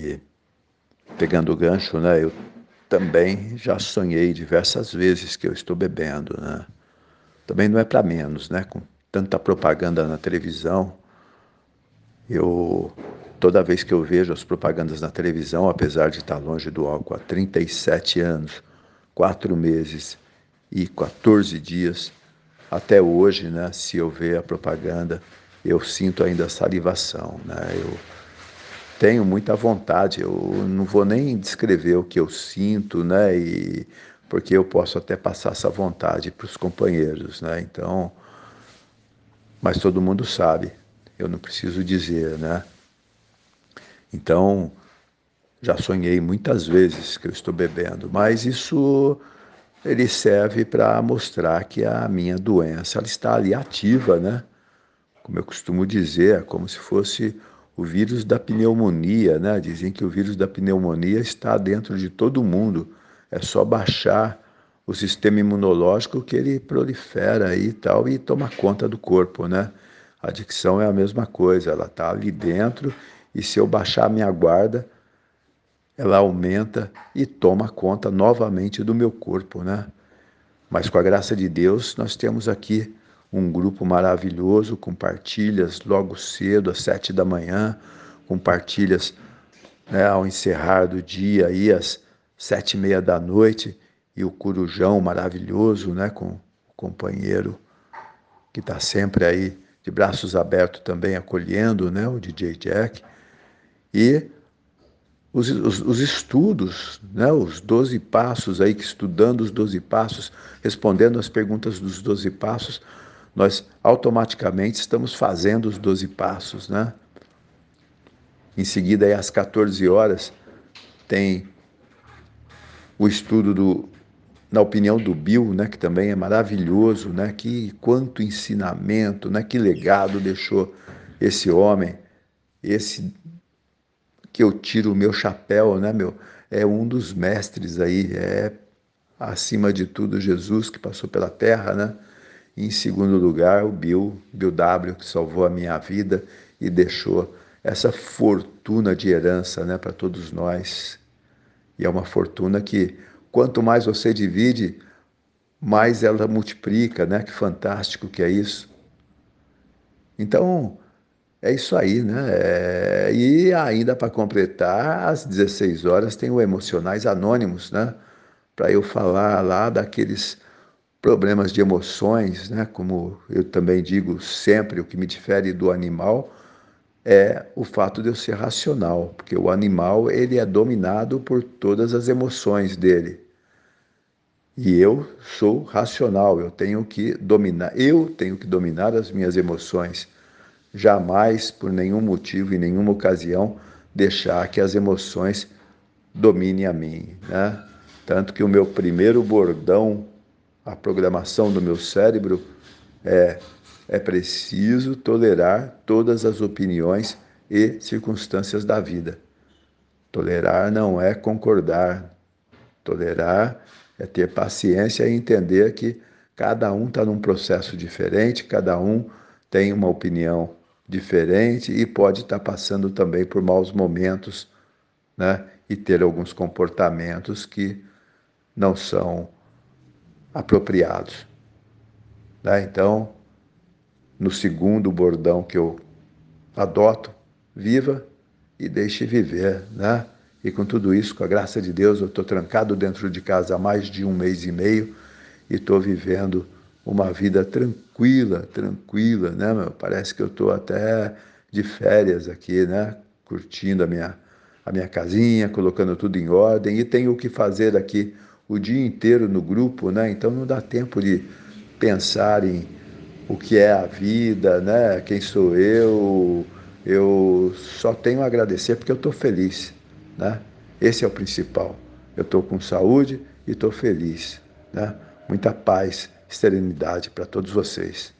E pegando o gancho, né? Eu também já sonhei diversas vezes que eu estou bebendo, né? Também não é para menos, né? Com tanta propaganda na televisão, eu toda vez que eu vejo as propagandas na televisão, apesar de estar longe do álcool há 37 anos, 4 meses e 14 dias, até hoje, né, se eu ver a propaganda, eu sinto ainda salivação, né? Eu tenho muita vontade, eu não vou nem descrever o que eu sinto, né? E porque eu posso até passar essa vontade para os companheiros, né? Então, mas todo mundo sabe, eu não preciso dizer, né? Então, já sonhei muitas vezes que eu estou bebendo, mas isso ele serve para mostrar que a minha doença ela está ali ativa, né? Como eu costumo dizer, é como se fosse o vírus da pneumonia, né? Dizem que o vírus da pneumonia está dentro de todo mundo. É só baixar o sistema imunológico que ele prolifera aí e tal e toma conta do corpo, né? A adicção é a mesma coisa, ela está ali dentro e se eu baixar a minha guarda, ela aumenta e toma conta novamente do meu corpo, né? Mas com a graça de Deus, nós temos aqui um grupo maravilhoso com partilhas logo cedo, às sete da manhã, com partilhas né, ao encerrar do dia, aí às sete e meia da noite, e o Corujão maravilhoso, né, com o companheiro que está sempre aí de braços abertos também acolhendo, né, o DJ Jack, e os, os, os, estudos, né, os 12 passos aí, que estudando os 12 passos, respondendo as perguntas dos 12 passos, nós automaticamente estamos fazendo os 12 passos, né? Em seguida, aí, às 14 horas, tem o estudo do, na opinião do Bill, né, que também é maravilhoso, né? Que quanto ensinamento, né? Que legado deixou esse homem, esse que eu tiro o meu chapéu, né, meu? É um dos mestres aí, é acima de tudo Jesus que passou pela terra, né? E em segundo lugar, o Bill, Bill W, que salvou a minha vida e deixou essa fortuna de herança né, para todos nós. E é uma fortuna que, quanto mais você divide, mais ela multiplica, né? Que fantástico que é isso. Então, é isso aí, né? É... E ainda para completar, às 16 horas tem o Emocionais Anônimos, né? Para eu falar lá daqueles problemas de emoções, né? como eu também digo sempre, o que me difere do animal é o fato de eu ser racional, porque o animal ele é dominado por todas as emoções dele. E eu sou racional, eu tenho que dominar, eu tenho que dominar as minhas emoções. Jamais, por nenhum motivo e nenhuma ocasião, deixar que as emoções dominem a mim, né? Tanto que o meu primeiro bordão a programação do meu cérebro é é preciso tolerar todas as opiniões e circunstâncias da vida. Tolerar não é concordar. Tolerar é ter paciência e entender que cada um está num processo diferente, cada um tem uma opinião diferente e pode estar tá passando também por maus momentos, né? E ter alguns comportamentos que não são apropriados. Né? Então, no segundo bordão que eu adoto, viva e deixe viver, né? E com tudo isso, com a graça de Deus, eu estou trancado dentro de casa há mais de um mês e meio e estou vivendo uma vida tranquila, tranquila, né? Meu? Parece que eu estou até de férias aqui, né? Curtindo a minha, a minha casinha, colocando tudo em ordem e tenho o que fazer aqui o dia inteiro no grupo, né? Então não dá tempo de pensar em o que é a vida, né? Quem sou eu? Eu só tenho a agradecer porque eu estou feliz, né? Esse é o principal. Eu estou com saúde e estou feliz, né? Muita paz, serenidade para todos vocês.